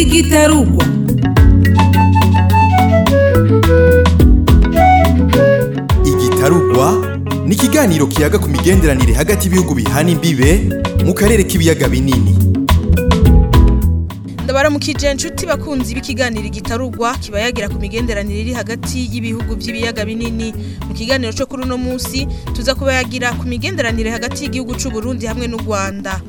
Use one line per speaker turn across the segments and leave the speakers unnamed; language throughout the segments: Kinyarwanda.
igitarugwa
igitarugwa ni ikiganiro kiyaga ku migenderanire hagati y'ibihugu bihana imbibe mu karere k'ibiyaga binini.
Ndabaramukije inshuti bakunzi b'ikiganiro gitarugwa kiba yagira ku migenderanire iri hagati y'ibihugu by'ibiyaga binini. Mu kiganiro cyo kuri uno munsi tuza kuba yagira ku migenderanire hagati y'igihugu cy'u Burundi hamwe n'u Rwanda.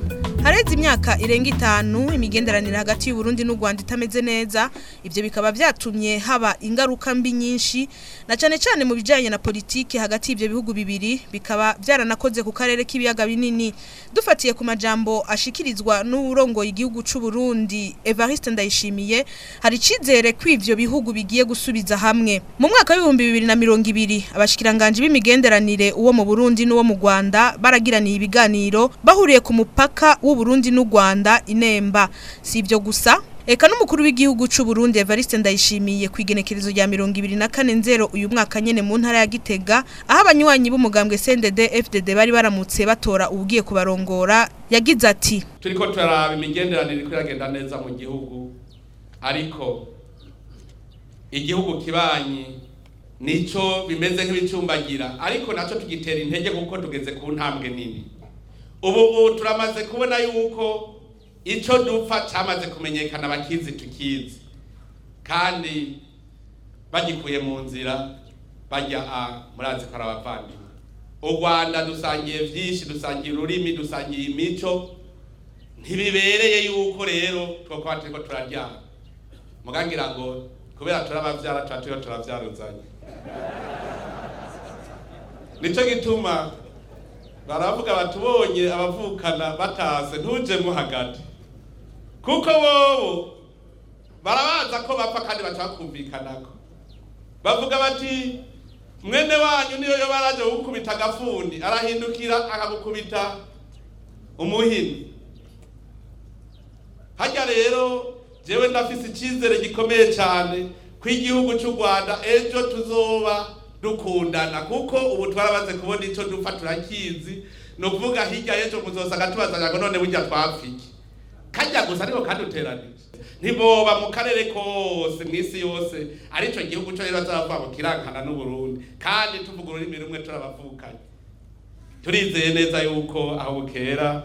Hareze imyaka irenga itanu imigenderanire hagati y'u Burundi n'u Rwanda itameze neza ivyo bikaba vyatumye haba ingaruka mbi nyinshi na cane cane mu bijanye na politike hagati y'ivyo bihugu bibiri bikaba vyaranakoze ku karere k'ibiyaga binini. Dufatiye ku majambo ashikirizwa n'urongoye igihugu cy'u Burundi Evariste Ndayishimiye hari icizere ko ivyo bihugu bigiye gusubiza hamwe. Mu mwaka w'ibihumbi bibiri na mirongo ibiri abashikiranganje b'imigenderanire uwo mu Burundi n'uwo mu Rwanda baragiraniye ibiganiro bahuriye ku mupaka w'u Burundi n'u Rwanda inemba. Si ivyo gusa Eka n'umukuru w'igihugu cy'u Burundi Evariste Ndayishimiye ku igenekerezo rya 2024 uyu mwaka nyene mu ntara ya Gitega aho abanywanyi b'umugambwe CNDD FDD bari baramutse batora ubugiye kubarongora yagize ati
turiko turaraba imigenderanire iriko iragenda neza mu gihugu ariko igihugu kibanyi nico bimeze nk'ibicumbagira ariko naco tugitera intege kuko tugeze ku ntambwe nini. Ubu turamaze kubona yuko ico dupfa camaze kumenyekana bakizi tukizi. Kandi bagikuye mu nzira bajya murazi ko ari abavandimwe. U rwanda dusangiye vyinshi dusangiye ururimi dusangiye imico. Ntibibereye yuko rero twokuba turiko turaryana mugangira ngo kubera turabavyara tuba turiko turavyaruzanya nico gituma baravuga batubonye abavukana batase ntujemwo hagati. Kuko bobo barabaza ko bapfa kandi baca bakumvikanako bavuga bati mwene wanyu niyo yo baraje gukubita agafundi arahindukira akagukubita umuhini. Harya rero jewe ndafise icizere gikomeye cyane ko igihugu cy'u rwanda ejo tuzoba dukundana kuko ubu twarabaze kubona icyo dupfa turakizi ni ukuvuga hirya y'ejo muzosanga tubazanya ngo none burya twapfike kajya gusa ariko kaduteranije. Ntiboba mu karere kose mu isi yose ari cyo gihugu cyo rero azava mu kirankana n'uburundi. Kandi tuvuga ururimi rumwe turabavukanye. Turizeye neza yuko aho bukera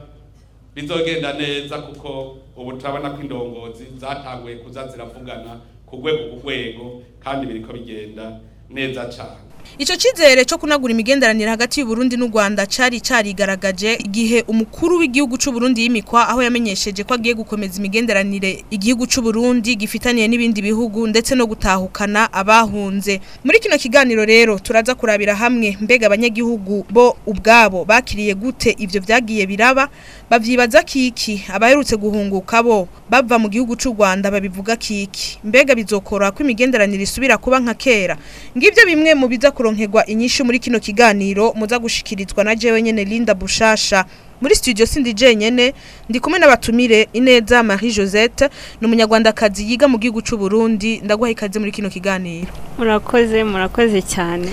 bizogenda neza kuko ubu turabona ko indongozi zatanguye kuza ziravugana ku rwego ku rwego kandi biriko bigenda neza cyane
Ico cizere cyo kunagura imigenderanire hagati y'u Burundi n'u Rwanda cari carigaragaje igihe umukuru w'igihugu cy'u Burundi yimikwa aho yamenyesheje ko agiye gukomeza imigenderanire igihugu cy'u Burundi gifitaniye n'ibindi bihugu ndetse no gutahukana abahunze. Muri kino kiganiro rero turaza kurabira hamwe mbega abanyagihugu bo ubwabo bakiriye gute ivyo vyagiye biraba? Bavyibaza kiki abaherutse guhunguka bo bava mu gihugu cy'u Rwanda babivuga kiki? Mbega bizokora ko imigenderanire isubira kuba nka kera? Ngivyo bimwe mu biza kuronkegwa inyishu muri kino kiganiro muza gushikirizwa na jewe nyene Linda Bushasha. Muri studio sindi jenyene ndi kumwe n'abatumire Ineza Marie Josette n'umunyarwandakazi yiga mu gihugu cy'u Burundi. Ndaguha ikaze muri kino kiganiro.
Murakoze murakoze cyane.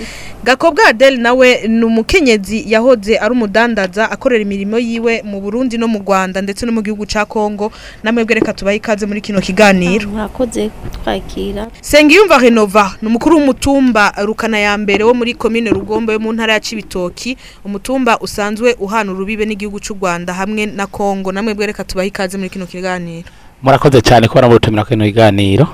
Gakobwa Adele nawe ni umukenyezi yahoze ari umudandaza akorera imirimo yiwe mu Burundi no mu Rwanda ndetse no mu gihugu ca Kongo namwe reka tubahe ikaze muri kino kiganiro.
Murakoze kutwakira.
Sengiyumva Renova ni umukuru w'umutumba rukana ya mbere wo muri commune Rugombo yo mu ntara ya Cibitoki. Umutumba usanzwe uhana urubibe n'igihugu cy'u Rwanda hamwe na Kongo namwe reka tubahe ikaze muri kino kiganiro.
Murakoze cyane kubona mutumira kino kiganiro.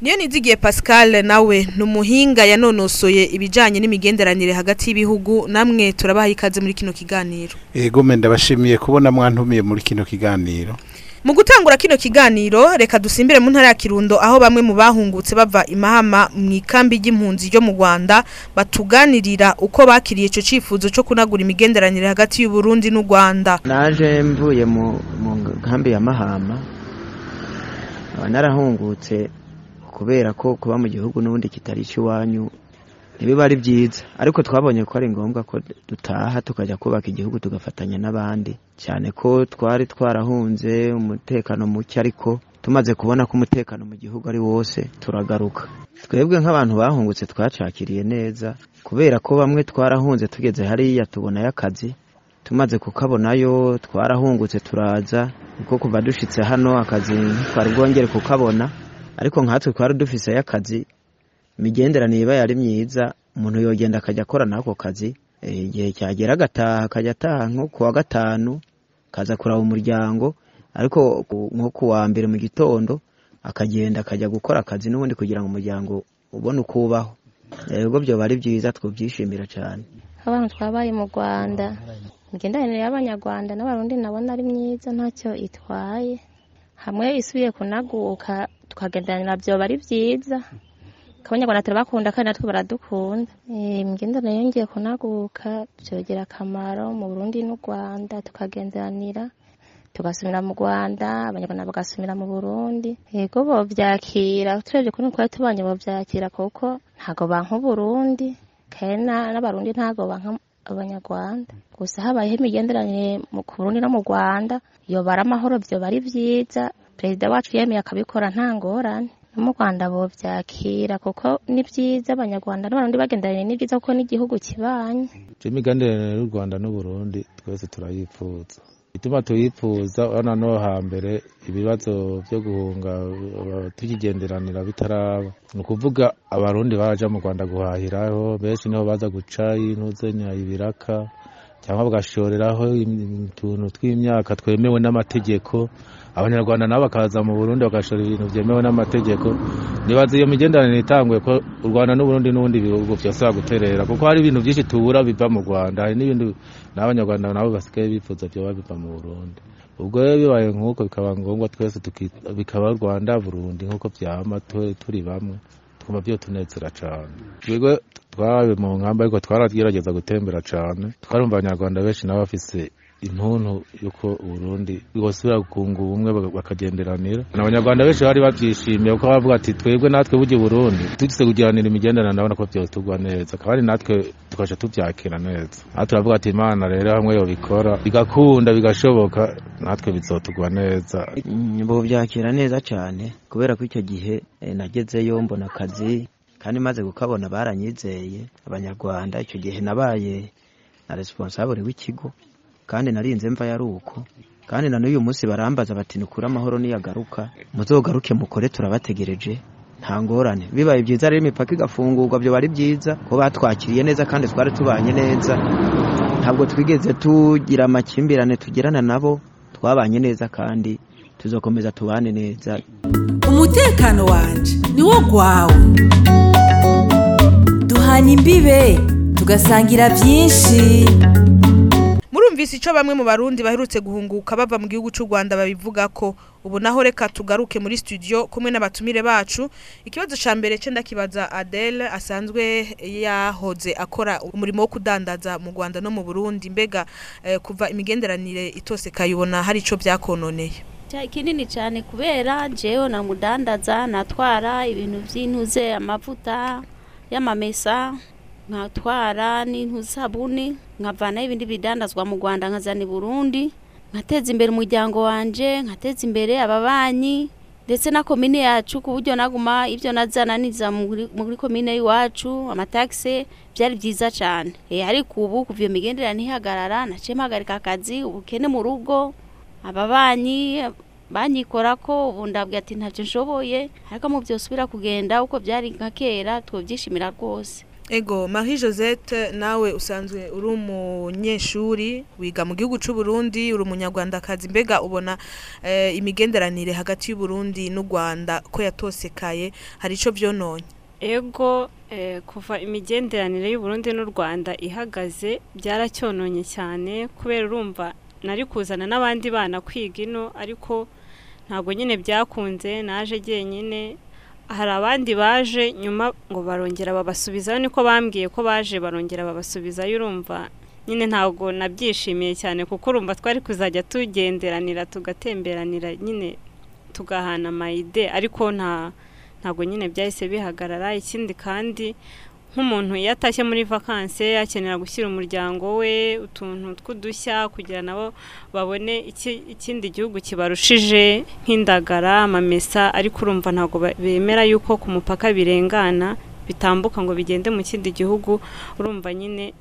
Niyo nizigiye Pascal nawe ni umuhinga yanonosoye ibijanye n'imigenderanire hagati y'ibihugu namwe turabaha ikaze muri kino kiganiro
Ego me ndabashimiye kubona mwantumiye muri kino kiganiro.
Mu gutangura kino kiganiro reka dusimbire mu ntara ya Kirundo aho bamwe mu bahungutse bava imahama mu ikambi y'impunzi ryo mu Rwanda batuganirira uko bakiriye ico cifuzo cyo kunagura imigenderanire hagati y'u Burundi n'u Rwanda.
naje mvuye mu nkambi ya mahama narahungutse kubera ko kuba mu gihugu n'ubundi kitari icy'iwanyu ntibiba ari byiza. Ariko twabonye ko ari ngombwa ko dutaha tukajya kubaka igihugu tugafatanya n'abandi. Cyane ko twari twarahunze umutekano muke ariko tumaze kubona ko umutekano mu gihugu ari wose turagaruka. Twebwe nk'abantu bahungutse twacakiriye neza kubera ko bamwe twarahunze tugeze hariya tubonayo akazi tumaze kukabonayo twarahungutse turaza kuko kuva dushitse hano akazi twari bwongere kukabona. Ariko nkatwe twari dufiseyo akazi imigenderanire iba yari myiza umuntu yogenda akajya akora n'ako kazi Eh, igihe cyagera agataha akajya ataha nko ku wa gatanu akaza kuraba umuryango ariko nko ku wa mbere mu gitondo akagenda akajya gukora akazi n'ubundi kugira ngo umuryango ubone uko ubaho. Ubwo byoba ari byiza twabyishimira cyane
abantu twabaye mu rwanda imigenderanire y'abanyarwanda n'abarundi nabona ari myiza ntacyo itwaye. Hamwe isubiye kunaguka tukagenderanira byoba ari byiza. Abanyarwanda turabakunda kandi natwe baradukunda. Eh, imigenderanire yongeye kunaguka byogira akamaro mu burundi n'u rwanda. Tukagenderanira tugasubira mu rwanda abanyarwanda bagasubira mu burundi. Yego bovyakira turebye kuri twari tubanye bovyakira kuko ntago banka uburundi. Kandi na- n'abarundi ntago banka abanyarwanda. Gusa habayeho imigenderanire ku burundi no mu rwanda. Yobara amahoro vyoba ari vyiza perezida wacu yemeye akabikora nta ngorane. No mu rwanda bovyakira kuko ni vyiza abanyarwanda n'abarundi bagenderanire ni vyiza kuko n'igihugu kibanye.
Imigenderanire y'u rwanda n'uburundi twese turayifuza. Ituma tuyifuza urabona no hambere ibibazo byo guhunga uh, tukigenderanira bitaraba. Ni ukuvuga abarundi baraja mu rwanda guhahiraho benshi ni ho baza guca intuzenya ibiraka cyangwa bagashoreraho utuntu tw'imyaka twemewe n'amategeko abanyarwanda nabo bakaza mu burundi bagashora ibintu byemewe n'amategeko. Nibaza iyo migenderanire itanguye ko u rwanda n'uburundi n'ubundi bihugu byasaba guterera kuko hari ibintu byinshi tubura biva mu rwanda. Hari n'ibintu n'abanyarwanda nabo basigaye bifuza byoba biva mu burundi. Ubwo rero bibaye nk'uko bikaba ngombwa twese bikaba rwanda burundi nk'uko byama tu- turi bamwe twumva byo tunezera cyane twebwe twarabe mu nkamba ariko twaragerageza gutembera cyane twarumva abanyarwanda benshi nabo bafise intuntu yuko uburundi bwosubira kunga ubumwe baka- bakagenderanira abanyarwanda benshi bari babyishimiye kuko bavuga ati twebwe natwe burya uburundi tugize kugiranira imigenderanire ndabona ko byose tugwa neza. Kandi natwe tukaja tubyakira neza. Natwe turavuga ati imana rero hamwe yobikora bigakunda bigashoboka natwe bizotugwa neza.
Bovyakira neza cyane kubera ko icyo gihe eh, nagezeyo mbona akazi kandi maze kukabona baranyizeye. Abanyarwanda icyo gihe nabaye na responsable w'ikigo. Kandi narinze mva yari uko. Kandi na n'uyu munsi barambaza bati nukure amahoro niyagaruka muzogaruke mukore turabategereje. Nta ngorane. Bibaye byiza rero imipaka igafungurwa byo bari byiza ko batwakiriye neza kandi twari tubanye neza. Ntabwo twigeze tugira amakimbirane tugirana nabo twabanye neza kandi tuzakomeza tubane neza.
Umutekano wanje niwo gwawe. Duhana imbibe tugasangira byinshi.
Murumvise icyo bamwe mu barundi baherutse guhunguka bava mu gihugu cy'u rwanda babivuga ko ubu naho reka tugaruke muri studio kumwe n'abatumire bacu. Ikibazo cya mbere cyo ndakibaza adele asanzwe yahoze akora umurimo wo kudandaza mu rwanda no mu burundi. Mbega eh, kuva imigenderanire itose kayibona hari icyo byakononeye?
Kinini cyane kubera jewe na mudandaza natwara ibintu by'intuze amavuta y'amamesa nkatwara n'intu sabuni nkavanaho ibindi bidandazwa mu Rwanda nkazana i Burundi nkateza imbere umuryango wanje nkateza imbere ababanyi ndetse na komine yacu ku buryo naguma ibyo nazana niza muri komine y'iwacu amataxe byari byiza cyane e, ariko ubu kuva iyo migenderanire ihagarara naciye mpagarika akazi ubukene mu rugo ababanyi banyikora ko ubu ndabwira ati ntacyo nshoboye ariko mu byose ubira kugenda uko byari nka kera twobyishimira rwose.
Ego marie josette nawe usanzwe uri umunyeshuri wiga mu gihugu cy'u Burundi uri umunyarwandakazi. Mbega ubona eh, imigenderanire hagati y'u Burundi n'u rwanda ko yatosekaye hari icyo byononye
ego eh, kuva imigenderanire y'u Burundi n'u Rwanda ihagaze byaracyononye cyane kubera urumva nari kuzana n'abandi bana kwiga ino ariko ntabwo nyine byakunze naje jyenyine. Hari abandi baje nyuma ngo barongera babasubizayo niko bambwiye ko baje barongera babasubizayo urumva nyine ntabwo nabyishimiye cyane kuko urumva twari kuzajya tugenderanira tugatemberanira nyine tugahana amayide ariko nta ntabwo nyine byahise bihagarara. Ikindi kandi nk'umuntu iyo atashye muri vakanse akenera gushyira umuryango we utuntu tw'udushya kugira nabo babone iki- ikindi gihugu kibarushije nk'indagara amamesa ariko urumva ntabwo bemera yuko ku mupaka birengana bitambuka ngo bigende mu kindi gihugu urumva nyine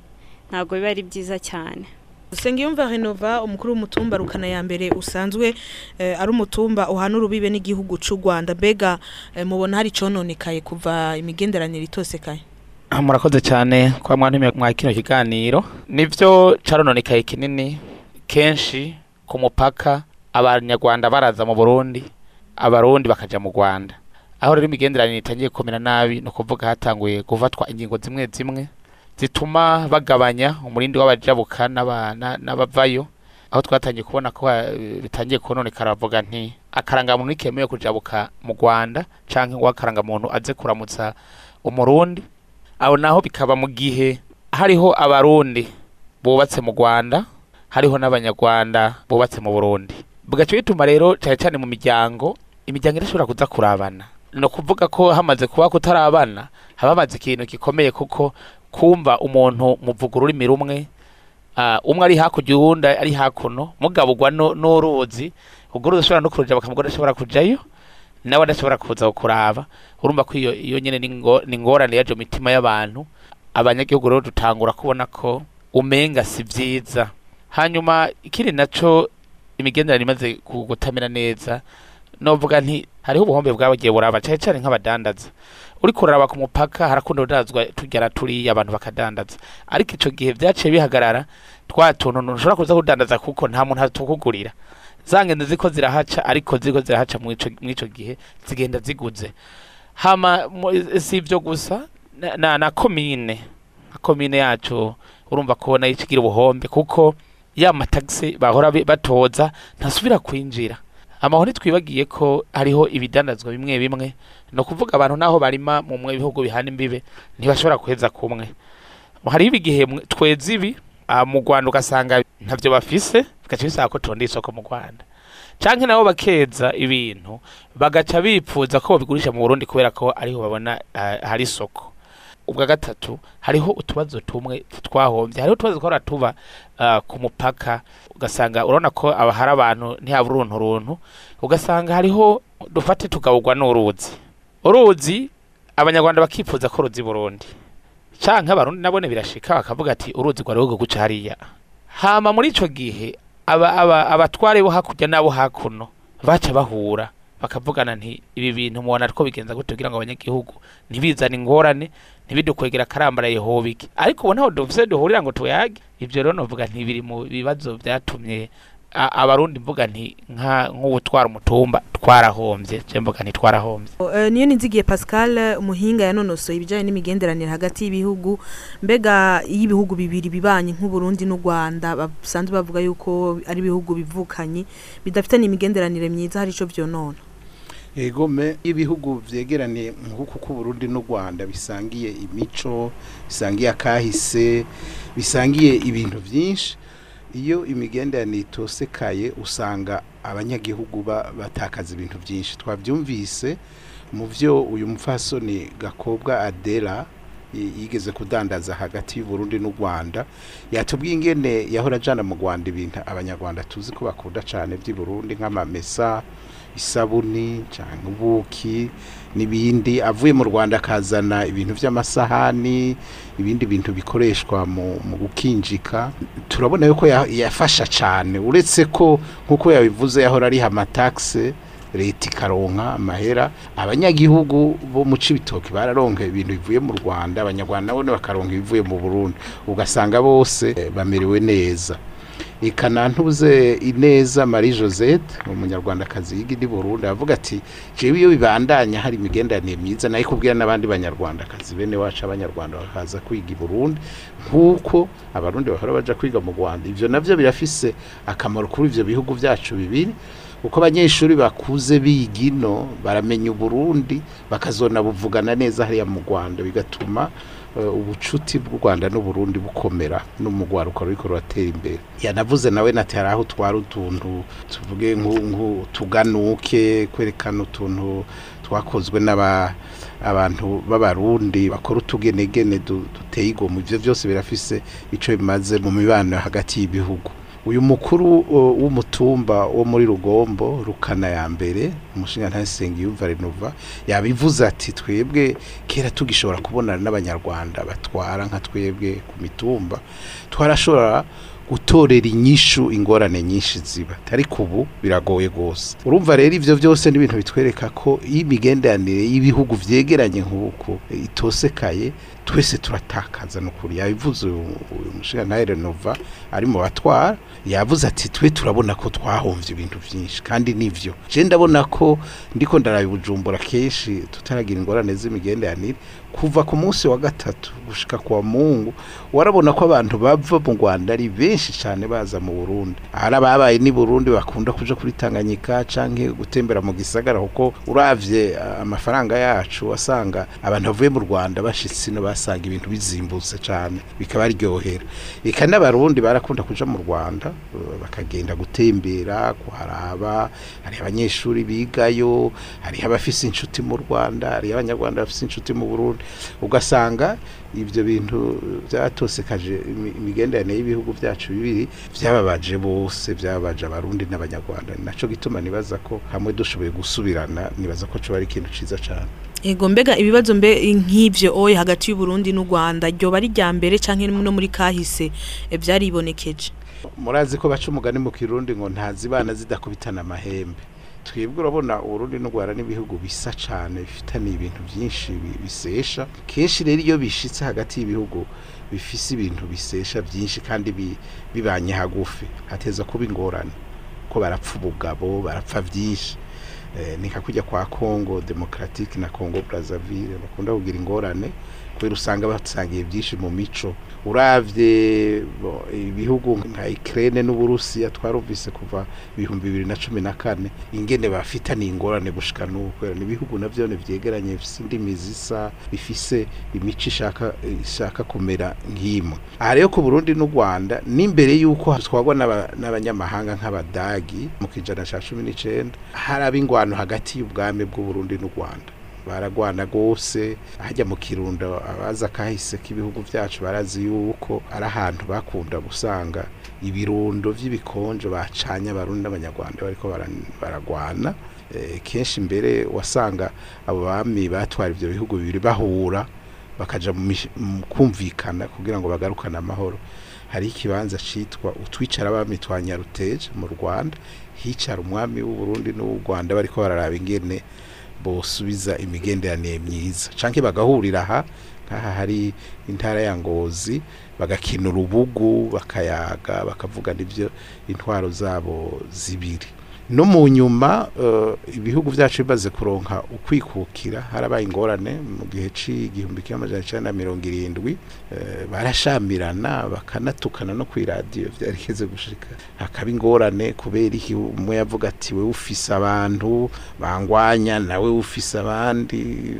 ntabwo biba ari byiza cyane.
Sengiyumva Renova umukuru w'umutumba rukana ya mbere usanzwe eh, ari umutumba uhana urubibe n'igihugu c'u Rwanda. Mbega eh, mubona hari cononekaye kuva imigenderanire itosekaye?
Murakoze cyane kwa mwantumiye mwa kino kiganiro. Nivyo carononekaye kinini kenshi ku mupaka. Abanyarwanda baraza mu Burundi abarundi bakaja mu Rwanda. Aho rero imigenderanire itangiye kumera nabi no kuvuga hatanguye gufatwa ingingo zimwe zimwe zituma bagabanya umurindi w'abajabuka n'abavayo. Aho twatangiye kubona ko eh, bitangiye kononekara bavuga nti akarangamuntu ntikemewe kujabuka mu Rwanda ngo akarangamuntu aze kuramutsa umurundi. Aho naho bikaba mu gihe hariho abarundi bubatse mu Rwanda hariho n'abanyarwanda bubatse mu Burundi. Bigaca bituma rero cyane cyane mu miryango imiryango irashobora kuza kurabana. No kuvuga ko hamaze kuba kutarabana haba hamaze ikintu gikomeye kuko kumva umuntu muvuga ururimi rumwe ah, umwe ari hakurya uwundi ari hakuno mugabugwa no- n'uruzi ubwo uruzi ushobora no kuruja bakamugora adashobora kujayo nawe adashobora kuza kuraba. Urumva ko iyo nyene ni ngo- ni ingorane yaje mitima y'abantu. Abanyagihugu rero dutangura kubona ko umenga si vyiza. Hanyuma ikindi naco imigenderanire imaze gutamera neza novuga nti hariho ubuhombe bwabagiye buraba cane cane nk'abadandaza. Uriko uraraba ku mupaka harakunda kudandazwa tugera turiya abantu bakadandaza. Ariko ico gihe vyaciye bihagarara twa tuntu ntushobora kuza kudandaza kuko nta muntu atukugurira za ngendo ziko zirahaca ariko ziko zirahaca mw'ico mw'ico gihe zigenda ziguze. Hama mu- si ivyo gusa na, komine na komine yacu urumva ko na yo ikigira ubuhombe kuko ya matagisi bahora batoza ntasubira kwinjira. Amahoro twibagiye ko hariho ibidandazwa bimwe bimwe no kuvuga abantu naho barima mu bihugu bihana imbibe ntibashobora kuheza kumwe. Hariho ibigihe tweza ibi mu Rwanda ugasanga ntavyo bafise bigaca bisaba ko tonda isoko mu Rwanda. Canke nabo bakeza ibintu bagaca bipfuza ko babigurisha mu Burundi kubera ko ariho babona ah, hari isoko. Ubwa gatatu hariho utubazo tumwe twahombye hariho utubazo twara tuba ah, ku mupaka ugasanga urabona ko hari abantu ntihaba uruntu runtu ugasanga hariho dufate tugabugwa n'uruzi. Uruzi abanyarwanda bakipfuza ko ruzi Burundi canke abarundi nabone birashika bakavuga ati uruzi rwa rwo guca hariya. Hama muri ico gihe aba aba abatware bo hakurya nabo hakuno baca bahura bakavugana nti ibi bintu mubona ko bigenza gute kugira ngo abanyagihugu ntibizane ingorane ntibidukwegera akarambara yehobike ariko ubu ntaho dufise duhurira ngo tuyage. Ivyo rero novuga nti biri mu bibazo vyatumye a- abarundi mvuga nti nka nk'ubutwara umutumba twarahombye. Je mvuga nti twarahombye.
Eh, niyo nizigiye Pascal umuhinga yanonosoye ibijanye n'imigenderanire hagati y'ibihugu. Mbega iyo ibihugu bibiri bibanye nk'u Burundi n'u Rwanda basanzwe bavuga yuko ari ibihugu bivukanye bidafite n'imigenderanire myiza hari ico vyonona?
Egome ibihugu vyegeraniye nk'uku ku Burundi n'u Rwanda bisangiye imico bisangiye akahise bisangiye ibintu vyinshi. Iyo imigenderanire itosekaye usanga abanyagihugu ba- batakaza ibintu byinshi. Twabyumvise mu byo uyu mupfasoni gakobwa adela y- yigeze kudandaza hagati y'u Burundi n'u Rwanda. Yatubwiye ingene yahora ajana mu Rwanda ibintu. Abanyarwanda tuzi ko bakunda cyane by'i Burundi nk'amamesa isabuni cyangwa ubuki n'ibindi. Avuye mu Rwanda akazana ibintu by'amasahani ibindi bintu bikoreshwa mu, gukinjika. Turabona yuko ya- yafasha cyane uretse ko nk'uko yabivuze yahora ariha amataxe leta ikaronka amahera. Abanyagihugu bo mu cibitoki bararonka ibintu bivuye mu Rwanda. Abanyarwanda nabo bakaronka ibivuye mu Burundi. Ugasanga bose bamerewe neza. Ikana ntuze ineza Marie Josette umunyarwandakazi yiga i Burundi avuga ati jewe iyo bibandanya hari imigenderanire myiza na yo kubwira n'abandi banyarwandakazi bene wacu abanyarwanda bakaza kwiga i Burundi nk'uko abarundi bahora baja kwiga mu Rwanda. Ivyo navyo birafise akamaro kuri ivyo bihugu vyacu bibiri. Uko abanyeshuri bakuze biga ino baramenya uburundi bakazona buvugana neza hariya mu rwanda bigatuma ubucuti bw'u rwanda n'uburundi bukomera no mu rwaruka ruriko ruratera imbere. Yanavuze nawe nati hari aho twari utuntu tuvuge nk'utuganuke kwerekana utuntu twakozwe n'aba abantu b'abarundi bakora utugenegene du- duteye igomwe. Ivyo byose birafise ico bimaze mu mibano hagati y'ibihugu. Uyu mukuru uh, w'umutumba wo muri rugombo rukana ya mbere umushinga ntasenga yumva renova yabivuze ati twebwe kera tugishobora kubonana n'abanyarwanda batwara nka twebwe ku mitumba twarashobora gutorera inyishu ingorane nyinshi ziba. Ariko ubu biragoye gose urumva rero ivyo vyose ni ibintu bitwereka ko iyo imigenderanire y'ibihugu vyegeranye nk'uko itosekaye twese turatakaza nukuri yabivuze uyu uyu mushingantahe Renova ari mu batwara yavuze ati twe turabona ko twahomvye ibintu vyinshi kandi nivyo je ndabona ko ndiko ndarabi bujumbura kenshi tutaragira ingorane z'imigenderanire. Kuva ku munsi wa gatatu gushika kwa mungu warabona ko abantu bava mu Rwanda ari benshi cyane baza mu Burundi. Hari ababaye ni Burundi bakunda kuja kuri Tanganyika canke gutembera mu gisagara kuko uravye amafaranga yacu wasanga abantu bavuye mu Rwanda bashitse no basanga ibintu bizimbutse cyane bikabaryohera eka n'abarundi barakunda kuja mu Rwanda bakagenda gutembera kuharaba hari abanyeshuri bigayo hari abafise inshuti mu Rwanda hari abanyarwanda bafise inshuti mu Burundi. Ugasanga ibyo bintu byatosekaje imi- imigenderanire y'ibihugu byacu bibiri byababaje bose byababaje abarundi n'abanyarwanda. Naco gituma nibaza ko hamwe dushoboye gusubirana nibaza ko coba ari ikintu ciza cane.
Ego mbega ibibazo mbe nk'ivyo oye hagati y'u Burundi n'u Rwanda ryo bari rya mbere canke no muri kahise byaribonekeje
murazi ko baca umugani mu kirundi ngo ntazibana zidakubitana amahembe. Twebwe urabona uburundi n'u rwanda n'ibihugu bisa cane bifitaniye ibintu byinshi bi- bisesha. Kenshi rero iyo bishitse hagati y'ibihugu bifise ibintu bisesha byinshi kandi bi- bibanye hagufi. Hateza kuba ingorane ko barapfa ubugabo barapfa byinshi nka kujya kwa Congo Democratic na Congo Brazzaville. Bakunda kugira ingorane kubera usanga basangiye byinshi mu mico. Uravye bo, ibihugu nka Ukraine n'Uburusiya twarumvise kuva ibihumbi bibiri na cumi na kane. Ingene bafitaniye ingorane gushika n'ubu kubera ibihugu navyo ni vyegeranye bifise indimi zisa bifise imico ishaka kumera nk'imwe. Aha rero ku Burundi n'u Rwanda n'imbere y'uko twagwa n'aba- n'abanyamahanga nk'abadagi mu kijana ca cumi n'icenda haraba ingwano hagati y'ubwami bw'Uburundi n'u Rwanda. Baragwana gose hajya mu kirundo abaza kahise k'ibihugu byacu barazi yuko ari ahantu bakunda gusanga ibirundo vy'ibikonjo bacanye abarundi n'abanyarwanda bariko bara- baragwana. Eh, kenshi mbere wasanga abo bami batwara ivyo bihugu bibiri bahura bakaja mu kumvikana kugira ngo bagarukane amahoro. Hari ikibanza citwa utwicara abami twa Nyaruteje mu Rwanda hicara umwami w'u Burundi n'u Rwanda bariko bararaba ingene bosubiza imigenderanire myiza. Canke bagahurira aha nk'aha hari intara ya Ngozi bagakina urubugu bakayaga bakavugana ivyo intwaro zabo zibiri. No mu nyuma eh, ibihugu byacu bimaze kuronka ukwikukira harabaye ingorane mu gihe c'igihumbi kimwe amajana icenda na mirongo irindwi eh, barashamirana bakanatukana no kw'iradiyo vyarigeze gushika. Hakaba ingorane kubera iki? Umwe yavuga ati wewe ufise abantu bangwanya nawe ufise abandi.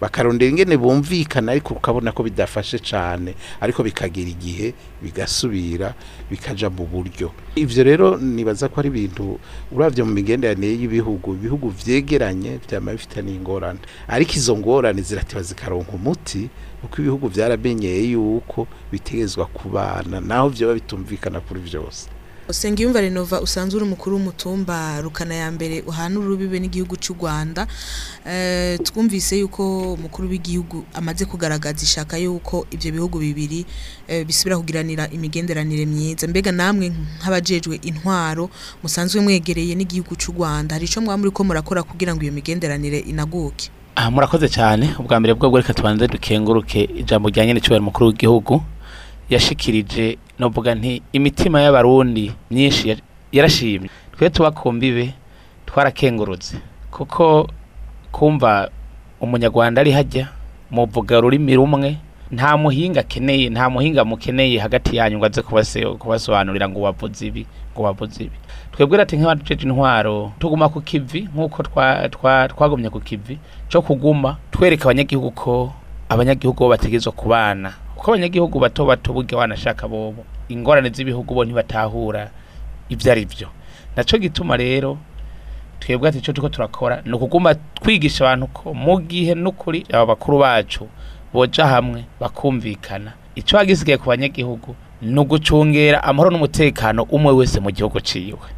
Bakarondera ingene bumvikana ariko ukabona ko bidafashe cane ariko bikagira igihe bigasubira bikaja mu buryo. Ivyo rero nibaza ko ari ibintu uravye mu migenderanire y'ibihugu ibihugu vyegeranye vyama bifitaniye ingorane ariko izo ngorane ziratiba zikaronka umuti kuko ibihugu vyaramenyeye yuko bitegezwa kubana naho vyoba bitumvikana kuri vyose.
Sengiyumva Renova usanzwe uri umukuru w'umutumba rukana ya mbere uhana urubibe n'igihugu cy'u Rwanda. Eh twumvise yuko umukuru w'igihugu amaze kugaragaza ishaka yuko ivyo bihugu bibiri eh, bisubira kugiranira imigenderanire myiza. Mbega namwe nk'abajejwe intwaro musanzwe mwegereye n'igihugu cy'u Rwanda hari ico mwamuri ko murakora kugira ngo iyo migenderanire inaguke?
Aha murakoze cyane. Ubwa mbere bwo reka tubanze dukenguruke ijambo rya nyene cyubahiro mukuru w'igihugu. Yashikirije novuga nti imitima y'abarundi myinshi ya- yarashimye. Twe tuba kumbibe twarakengurutse. Kuko kumva umunyarwanda ari hajya muvuga rurimi rumwe nta muhinga akeneye nta muhinga mukeneye hagati yanyu ngo aze kubasobanurira ngo wavuze ibi ngo wavuze ibi. Twebwe rati nk'abajeje intwaro tuguma ku kivi nk'uko twa- twa- twagumye ku kivi cyo kuguma twereka abanyagihugu ko abanyagihugu bo bategerezwa kubana kuko abanyagihugu bato bato burya wanashaka bobo ingorane z'ibihugu bo ntibatahura ibyo ari byo naco gituma rero twebwe ati icyo turiko turakora ni ukuguma twigisha abantu ko mu gihe n'ukuri aba bakuru bacu boja hamwe bakumvikana. Ico hagisigaye ku banyagihugu ni ugucungera amahoro n'umutekano umwe wese mu gihugu ciwe.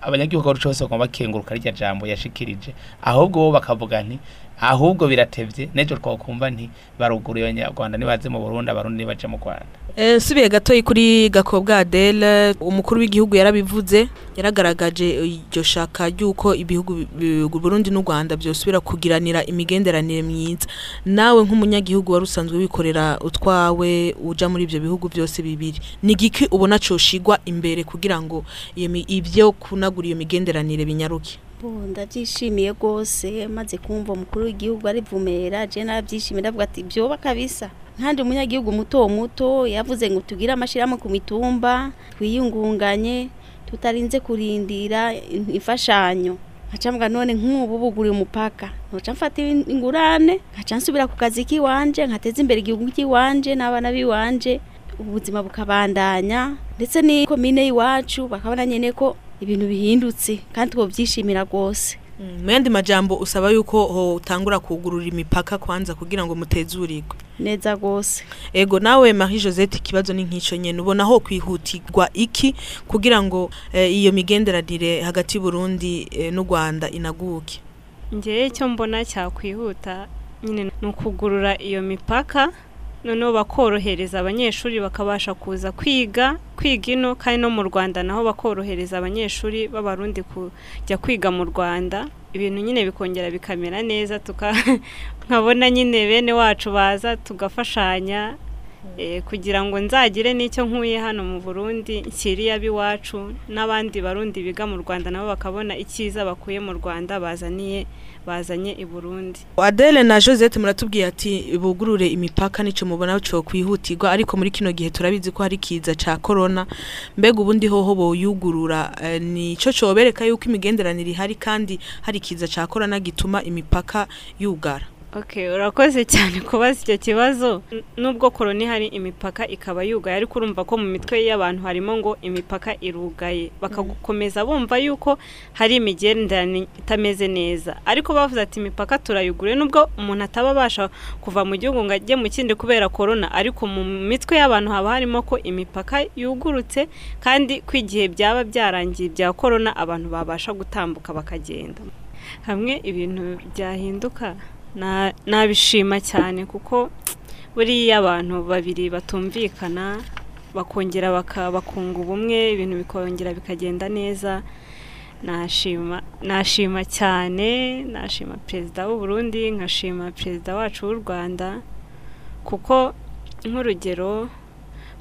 Abanyagihugu aho cose bagomba bakenguruka rya jambo yashikirije. Ahubwo bo bakavuga nti ahubwo biratevye nejo twokumva nti baruguruye abanyarwanda nibaze mu burundi abarundi nibaje mu rwanda.
Eh, nsubiye gatoyi kuri gakobwa adele umukuru w'igihugu yarabivuze yaragaragaje iryo shaka ry'uko ibihugu bi- bi- burundi n'u rwanda byosubira kugiranira imigenderanire myiza. Nawe nk'umunyagihugu wari usanzwe wikorera utwawe uja muri ibyo bihugu byose bibiri ni igiki ubona coshigwa imbere kugira ngo ibyo kunagura iyo migenderanire binyaruke?
Ndabyishimiye rwose maze kumva umukuru w'igihugu arivumera je narabyishimiye ndavuga ati byoba kabisa. Nkandi umunyagihugu muto muto yavuze ngo tugire amashirahamwe ku mitumba twiyungunganye tutarinze kurindira in- imfashanyo. Nkaca mbwa none nk'ubu buguriye umupaka. Nkaca mfata in- ingurane nkaca nsubira ku kazi k'iwanje nkateza imbere igihugu cy'iwanje n'abana b'iwanje ubuzima bukabandanya ndetse ni komine y'iwacu bakabona nyene ko ibintu bihindutse kandi twobyishimira rwose.
Mu yandi majambo usaba yuko hotangura kugurura imipaka kwanza kugira ngo mutezurirwe
neza rwose.
Ego nawe Marie Josette ikibazo ni nk'ico nyene. Ubona ho kwihutirwa iki kugira ngo eh, iyo migenderanire hagati y'u Burundi eh, n'u Rwanda inaguke?
Ngewe icyo mbona cyakwihuta nyine ni ukugurura iyo mipaka noneho bakorohereza abanyeshuri bakabasha kuza kwiga kwiga ino kandi no mu rwanda naho bakorohereza abanyeshuri b'abarundi kujya kwiga mu rwanda. Ibintu nyine bikongera bikamera neza nkabona nyine bene wacu baza tugafashanya eh, kugira ngo nzagire n'icyo nkuye hano mu burundi nshyiriye ab'iwacu n'abandi barundi biga mu rwanda nabo bakabona icyiza bakuye mu rwanda bazaniye bazanye i burundi.
Adele na Josette muratubwiye ati bugurure imipaka nico mubona cyo kwihutirwa ariko muri kino gihe turabizi ko hari kiza ca corona. Mbega ubundi hoho boyugurura. Eh, nico cobereka yuko imigenderanire ihari kandi hari kiza ca corona gituma imipaka yugara.
Urakoze cyane kubaza icyo kibazo. Nubwo koroni hari imipaka ikaba yugaye ariko urumva ko mu mitwe y'abantu harimo ngo imipaka irugaye. Bakagukomeza bumva yuko hari imigenderanire itameze neza. Ariko bavuze ati imipaka turayugure. Nubwo umuntu ataba abasha kuva mu gihugu ngo ajye mu kindi kubera korona ariko mu mitwe y'abantu haba harimo ko imipaka yugurutse kandi ko igihe byaba byarangiye bya korona abantu babasha gutambuka bakagenda. Hamwe ibintu byahinduka? Nabishima cyane kuko buriya abantu babiri batumvikana bakongera bakunga ubumwe ibintu bikongera bikagenda neza. Nashima cyane nashima perezida w'u Burundi nkashima perezida wacu w'u Rwanda kuko nk'urugero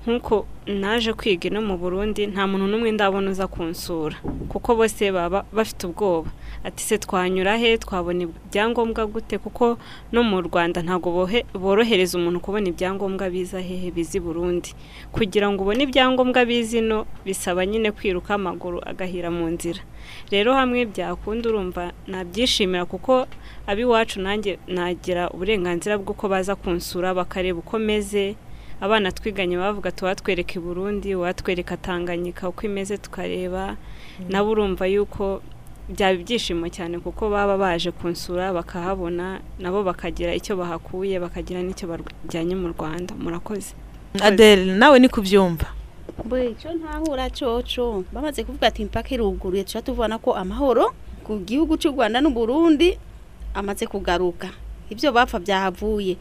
nk'uko naje kwiga ino mu Burundi nta muntu n'umwe ndabona uza kunsura. Kuko bose baba bafite ubwoba. Ati se twanyura he? Twabona ibyangombwa gute? Kuko no mu Rwanda ntabwo borohereza umuntu kubona ibyangombwa biza hehe biza i Burundi. Kugira ngo ubone ibyangombwa biza ino bisaba nyine kwiruka amaguru agahira mu nzira. Rero hamwe byakunda urumva nabyishimira kuko ab'iwacu nanjye nagira uburenganzira bw'uko baza kunsura bakareba uko meze abana twiganye bavuga tuwatwereka i Burundi watwereka Tanganyika uko imeze tukareba. Nabo urumva yuko byaba ibyishimo cyane kuko baba baje kunsura bakahabona nabo bakagira icyo bahakuye bakagira n'icyo bajyanye mu Rwanda. Murakoze.
Adele nawe ni kubyumva.
Bwe cyo ntahura coco. Bamaze kuvuga ati impaka iruguruye tuca tubona ko amahoro ku gihugu cy'u Rwanda n'u Burundi amaze kugaruka. Ibyo bapfa byahavuye.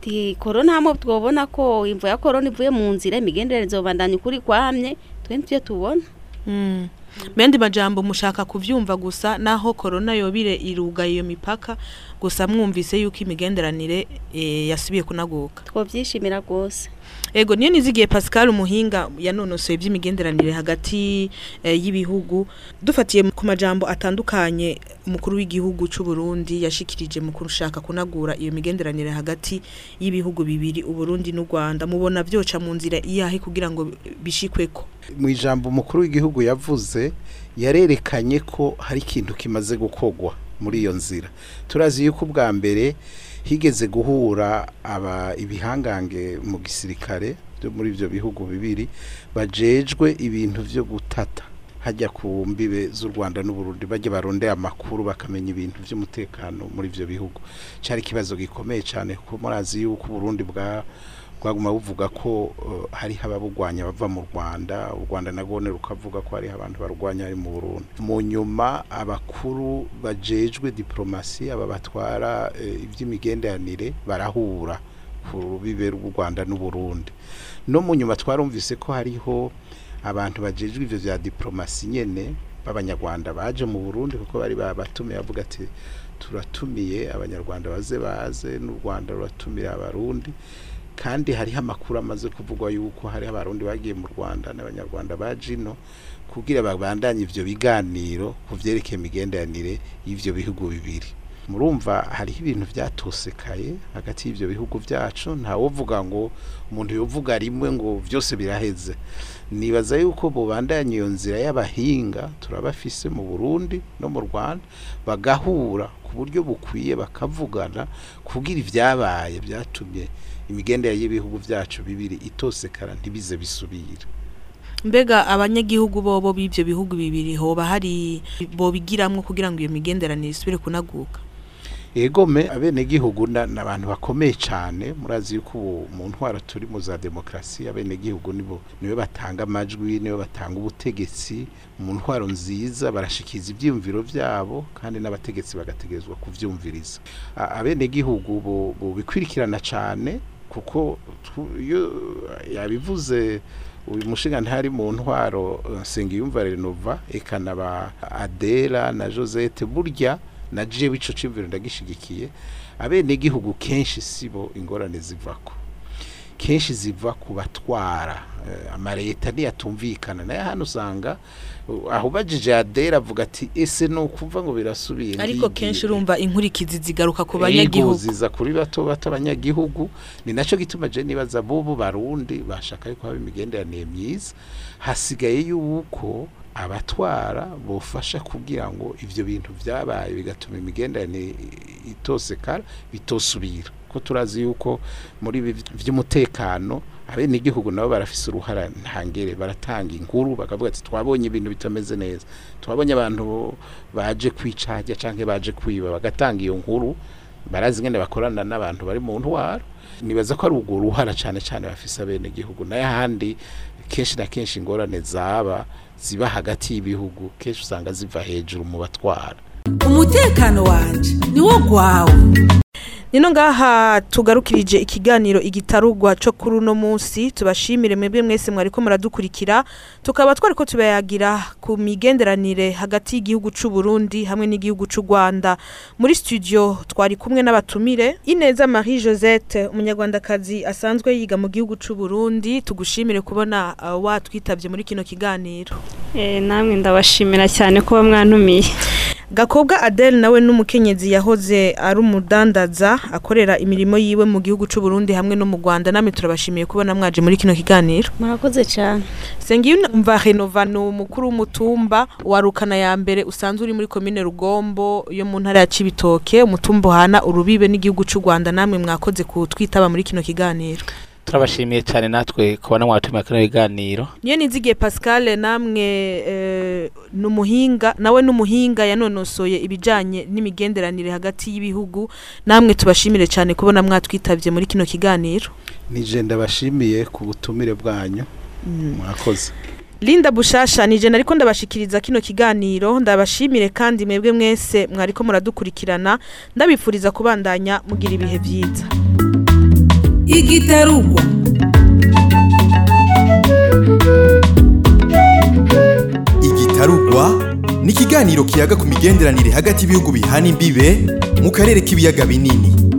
Ti corona hamo twobona ko imvo ya corona ivuye mu nzira imigenderanire izobandanya ukuri kwamye twe nivyo tubona.
Mm. Mendi majambo mushaka kuvyumva gusa naho corona yobire irugaye iyo mipaka gusa mwumvise yuko imigenderanire e, yasubiye kunaguka.
Twovyishimira rwose.
Ego niyo nizigiye Pascal umuhinga yanonosoye by'imigenderanire hagati e, y'ibihugu. Dufatiye ku majambo atandukanye umukuru w'igihugu cy'u Burundi yashikirije mu kurushaka kunagura iyo migenderanire hagati y'ibihugu bibiri u Burundi n'u Rwanda mubona byoca mu nzira iyahe kugira ngo bishikweko
mu ijambo umukuru w'igihugu yavuze yarerekanye ko hari ikintu kimaze gukogwa muri iyo nzira. Turazi yuko ubwa mbere higeze guhura aba ibihangange mu gisirikare byo muri ibyo bihugu bibiri bajejwe ibintu byo gutata. Hajya ku mbibe z'u Rwanda n'Uburundi bajya barondera amakuru bakamenya ibintu by'umutekano muri ivyo bihugu. Cari ikibazo gikomeye cyane kuko murazi yuko Burundi bwa bwaguma buvuga ko uh, hari ababugwanya bava mu Rwanda u Rwanda nagone rukavuga ko hari abantu barwanya ari mu Burundi. Mu nyuma abakuru bajejwe diplomasi aba batwara uh, iby'imigenderanire barahura. Ku rubibe rw'u Rwanda n'u Burundi. No mu nyuma twarumvise ko hariho abantu bajejwe ivyo vya diplomasi nyene b'abanyarwanda baje mu Burundi kuko bari babatumiye bavuga ati turatumiye abanyarwanda baze baze n'u Rwanda ruratumira abarundi. Kandi hariho amakuru amaze kuvugwa yuko hariho abarundi bagiye mu Rwanda n'abanyarwanda baje ino kugira babandanye ivyo biganiro ku vyerekeye imigenderanire y'ivyo bihugu bibiri. Murumva hariho ibintu byatosekaye hagati y'ivyo bihugu byacu ntawovuga ngo umuntu yovuga rimwe ngo vyose biraheze. Nibaza yuko bubandanya iyo nzira y'abahinga turabafise mu Burundi no mu Rwanda bagahura ku buryo bukwiye bakavugana kugira ivyabaye byatumye imigendere y'ibihugu byacu bibiri itosekara ntibize bisubira
mbega abanyagihugu bobo b'ivyo bihugu bibiri hoba hari bobigiramwo kugira ngo iyo migenderanire isubire kunaguka?
Egome abenegihugu n'abantu bakomeye cyane murazi yuko ubu mu ntwaro turi mu za demokarasi abenegihugu nibo ni we batanga amajwi ni we batanga ubutegetsi mu ntwaro nziza barashikiza ibyiyumviro byabo kandi n'abategetsi bagategerezwa kuvyumviriza. Abenegihugu bo bikwirikirana cyane kuko iyo yabivuze uyu mushinga ntari mu ntwaro Nsengiyumva Renova ekana ba Adela na Josette burya na jewe ico cimviro ndagishigikiye abene gihugu kenshi sibo ingorane zivako kenshi ziva ku batwara. Uh, amareta niyatumvikana naye hano usanga uh, aho bajije Adela avuga ati ese no kuva ngo birasubiye
ariko kenshi urumva inkurikizi zigaruka ku banyagihugu.
ziza kuri bato bato abanyagihugu ni naco gituma je nibaza bobo barundi bashaka yuko haba imigenderanire myiza? Hasigaye yuko abatwara bofasha kugira ngo ivyo bintu vyabaye bigatuma imigenderanire itosekara bitosubira. Ko turazi yuko muri vy'umutekano abene igihugu nabo barafise uruhara ntangere baratanga inkuru bakavuga ati twabonye ibintu bitameze neza. Twabonye abantu baje kwicajya canke baje kwiba bagatanga iyo nkuru barazi ngene bakorana n'abantu bari mu ntwaro. Nibaza ko ari urwo ruhara cane cane bafise abene igihugu na yo ahandi kenshi na kenshi ingorane zaba ziba hagati y'ibihugu kenshi usanga ziva hejuru mu batwara.
Umutekano wanje niwo gwawe.
Nino ngaha tugarukirije ikiganiro igitarugwa cyo kuri uno munsi tubashimire mwebwe mwese mwariko muradukurikira tukaba twariko tubayagira ku migenderanire hagati y'igihugu c'u Burundi hamwe n'igihugu c'u Rwanda muri studio twari kumwe n'abatumire Ineza Marie Josette umunyarwandakazi asanzwe yiga mu gihugu c'u Burundi tugushimire kubona uh, watwitavye muri kino kiganiro.
Eh namwe ndabashimira cyane kuba mwantumiye.
Gakobwa Adele nawe n'umukenyezi yahoze ari umudandaza akorera imirimo yiwe mu gihugu c'u Burundi hamwe no mu Rwanda. Namwe turabashimiye kubona mwaje muri kino kiganiro.
Murakoze cyane
Sengiyumva Renovano umukuru w'umutumba wa Rukana ya mbere usanzwe uri muri commune Rugombo yo mu ntara ya Cibitoke umutumba hana urubibe n'igihugu c'u Rwanda. Namwe mwakoze kutwitaba muri kino kiganiro.
Turabashimiye cyane natwe kubona mwatumiye kino kiganiro
niyo nizigiye Pascal namwe eh, numuhinga nawe numuhinga yanonosoye ibijanye n'imigenderanire hagati y'ibihugu namwe tubashimire cyane kubona mwatwitavye muri kino kiganiro.
Nije ndabashimiye ku butumire bwanyu mwakoze.
Linda Bushasha nije nariko ndabashikiriza kino kiganiro ndabashimire kandi mwebwe mwese mwariko muradukurikirana ndabifuriza kubandanya mugira ibihe vyiza
igitarugwa
igitarugwa ni ikiganiro kiyaga ku migenderanire hagati y'ibihugu bihana imbibe mu karere k'ibiyaga binini.